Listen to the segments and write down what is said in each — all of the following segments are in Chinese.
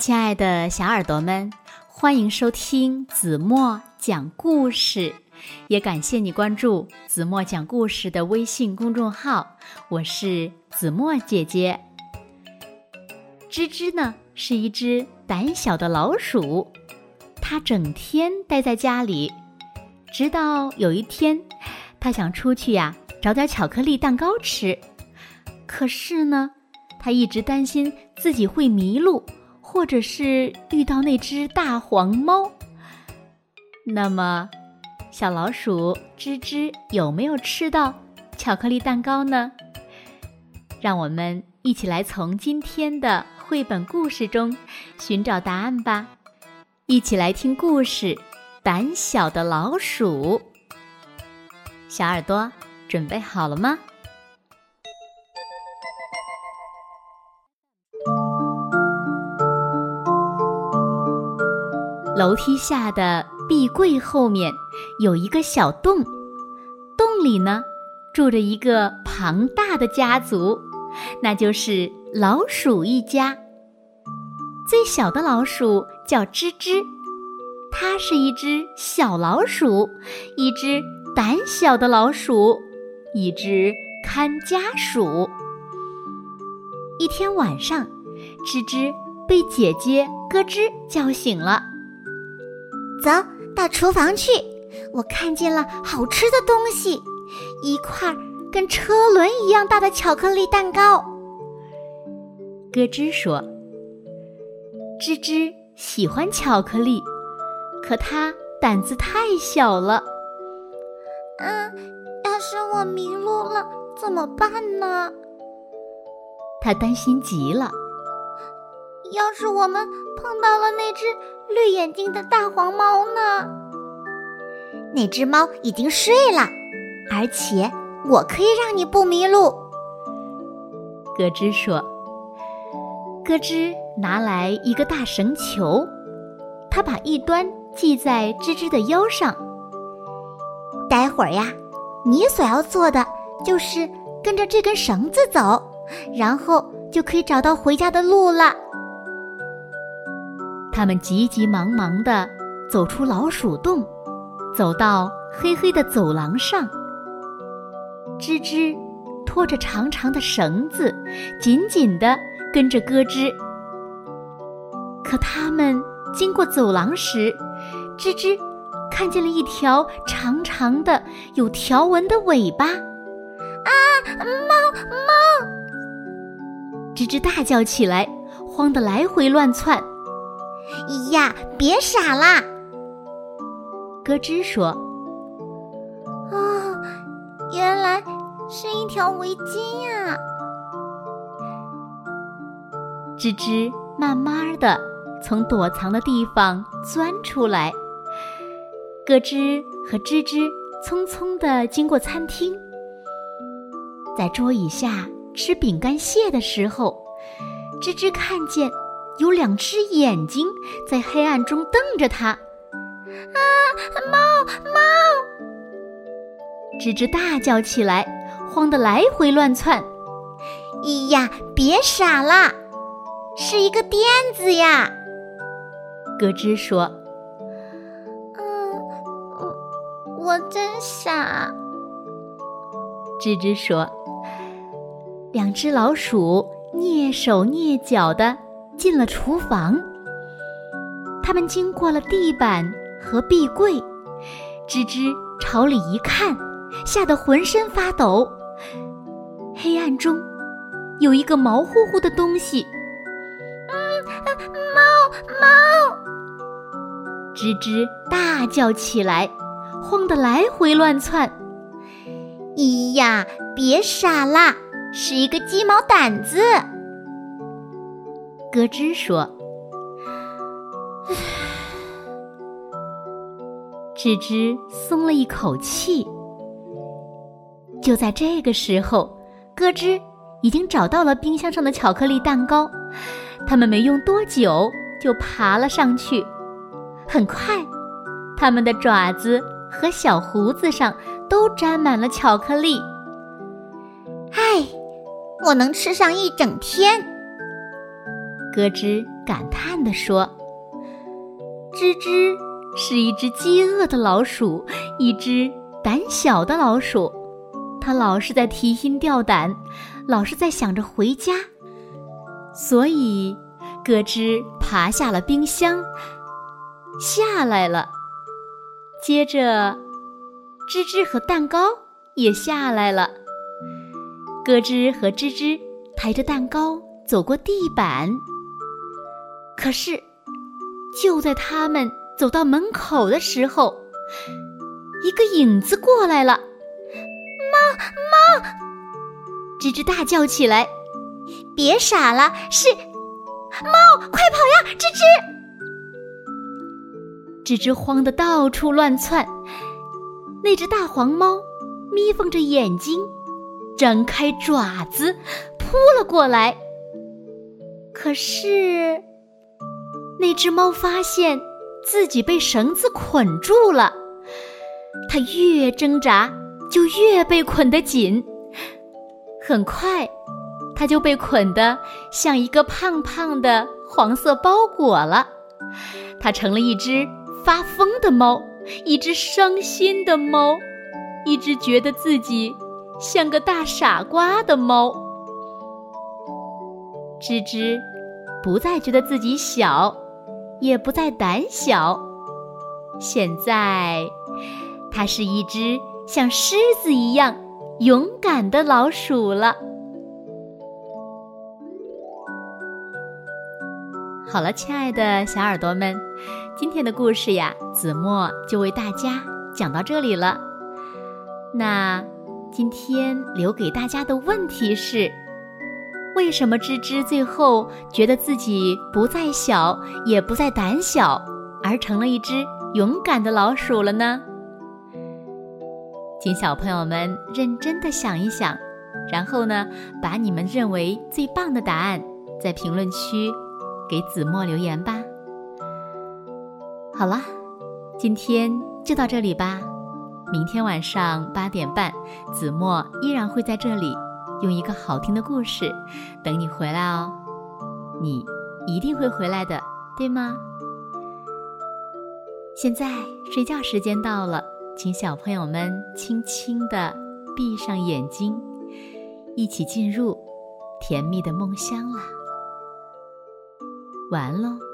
亲爱的小耳朵们，欢迎收听子墨讲故事，也感谢你关注子墨讲故事的微信公众号。我是子墨姐姐。吱吱呢是一只胆小的老鼠，它整天待在家里，直到有一天，它想出去呀找点巧克力蛋糕吃，可是呢，它一直担心自己会迷路。或者是遇到那只大黄猫，那么小老鼠吱吱有没有吃到巧克力蛋糕呢？让我们一起来从今天的绘本故事中寻找答案吧！一起来听故事《胆小的老鼠》。小耳朵准备好了吗？楼梯下的壁柜后面有一个小洞，洞里呢住着一个庞大的家族，那就是老鼠一家。最小的老鼠叫吱吱，它是一只小老鼠，一只胆小的老鼠，一只看家鼠。一天晚上，吱吱被姐姐咯吱叫醒了。走到厨房去，我看见了好吃的东西，一块跟车轮一样大的巧克力蛋糕。咯吱说：“吱吱喜欢巧克力，可它胆子太小了。嗯，要是我迷路了怎么办呢？”他担心极了。要是我们碰到了那只绿眼睛的大黄猫呢？那只猫已经睡了，而且我可以让你不迷路。咯吱说：“咯吱拿来一个大绳球，他把一端系在吱吱的腰上。待会儿呀，你所要做的就是跟着这根绳子走，然后就可以找到回家的路了。”他们急急忙忙地走出老鼠洞，走到黑黑的走廊上。吱吱拖着长长的绳子，紧紧地跟着咯吱。可他们经过走廊时，吱吱看见了一条长长的、有条纹的尾巴。啊，猫猫！吱吱大叫起来，慌得来回乱窜。呀，别傻啦！咯吱说：“啊，原来是一条围巾呀！”吱吱慢慢的从躲藏的地方钻出来。咯吱和吱吱匆匆的经过餐厅，在桌椅下吃饼干屑的时候，吱吱看见。有两只眼睛在黑暗中瞪着他，啊！猫猫！吱吱大叫起来，慌得来回乱窜。咿呀，别傻啦，是一个垫子呀！咯吱说：“嗯，我我真傻。”吱吱说：“两只老鼠蹑手蹑脚的。”进了厨房，他们经过了地板和壁柜，吱吱朝里一看，吓得浑身发抖。黑暗中，有一个毛乎乎的东西。嗯，猫猫！吱吱大叫起来，慌得来回乱窜。咿呀，别傻啦，是一个鸡毛掸子。咯吱说：“。”吱吱松了一口气。就在这个时候，咯吱已经找到了冰箱上的巧克力蛋糕。他们没用多久就爬了上去。很快，他们的爪子和小胡子上都沾满了巧克力。唉，我能吃上一整天。咯吱感叹地说：“吱吱是一只饥饿的老鼠，一只胆小的老鼠。它老是在提心吊胆，老是在想着回家。所以，咯吱爬下了冰箱，下来了。接着，吱吱和蛋糕也下来了。咯吱和吱吱抬着蛋糕走过地板。可是，就在他们走到门口的时候，一个影子过来了。猫猫！吱吱大叫起来：“别傻了，是猫！快跑呀，吱吱！”吱吱慌得到处乱窜。那只大黄猫眯缝着眼睛，张开爪子扑了过来。可是。那只猫发现自己被绳子捆住了，它越挣扎就越被捆得紧。很快，它就被捆得像一个胖胖的黄色包裹了。它成了一只发疯的猫，一只伤心的猫，一只觉得自己像个大傻瓜的猫。吱吱不再觉得自己小。也不再胆小，现在，它是一只像狮子一样勇敢的老鼠了。好了，亲爱的小耳朵们，今天的故事呀，子墨就为大家讲到这里了。那今天留给大家的问题是。为什么吱吱最后觉得自己不再小，也不再胆小，而成了一只勇敢的老鼠了呢？请小朋友们认真的想一想，然后呢，把你们认为最棒的答案在评论区给子墨留言吧。好了，今天就到这里吧。明天晚上八点半，子墨依然会在这里。用一个好听的故事等你回来哦，你一定会回来的，对吗？现在睡觉时间到了，请小朋友们轻轻地闭上眼睛，一起进入甜蜜的梦乡啦。晚安喽。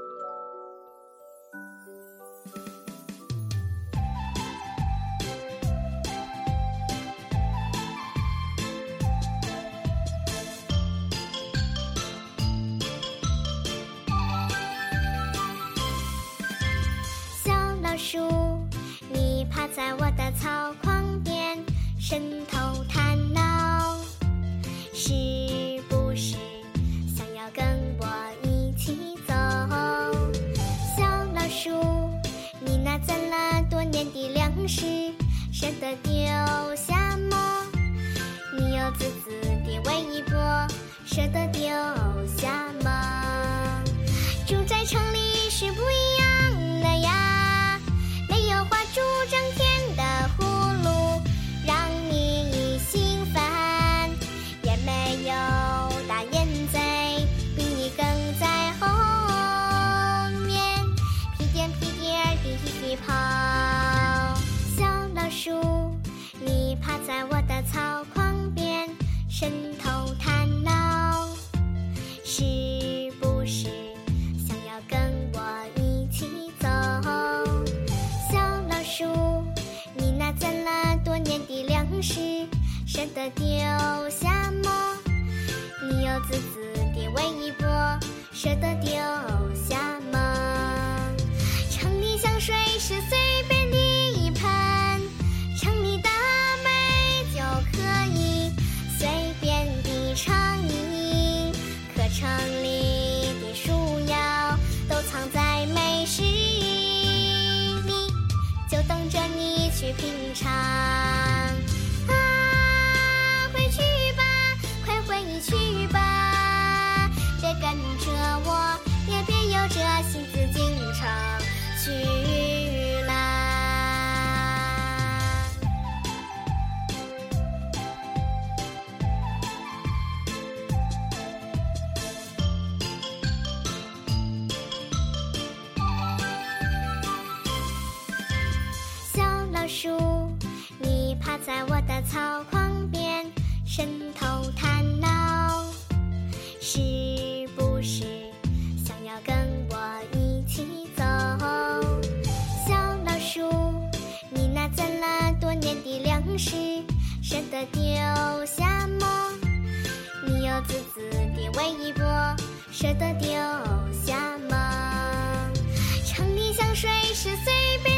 在我的草筐边伸头探脑，是不是想要跟我一起走？小老鼠，你那攒了多年的粮食舍得丢下吗？你又自私的喂一波，舍得丢下吗？城里香水是随便。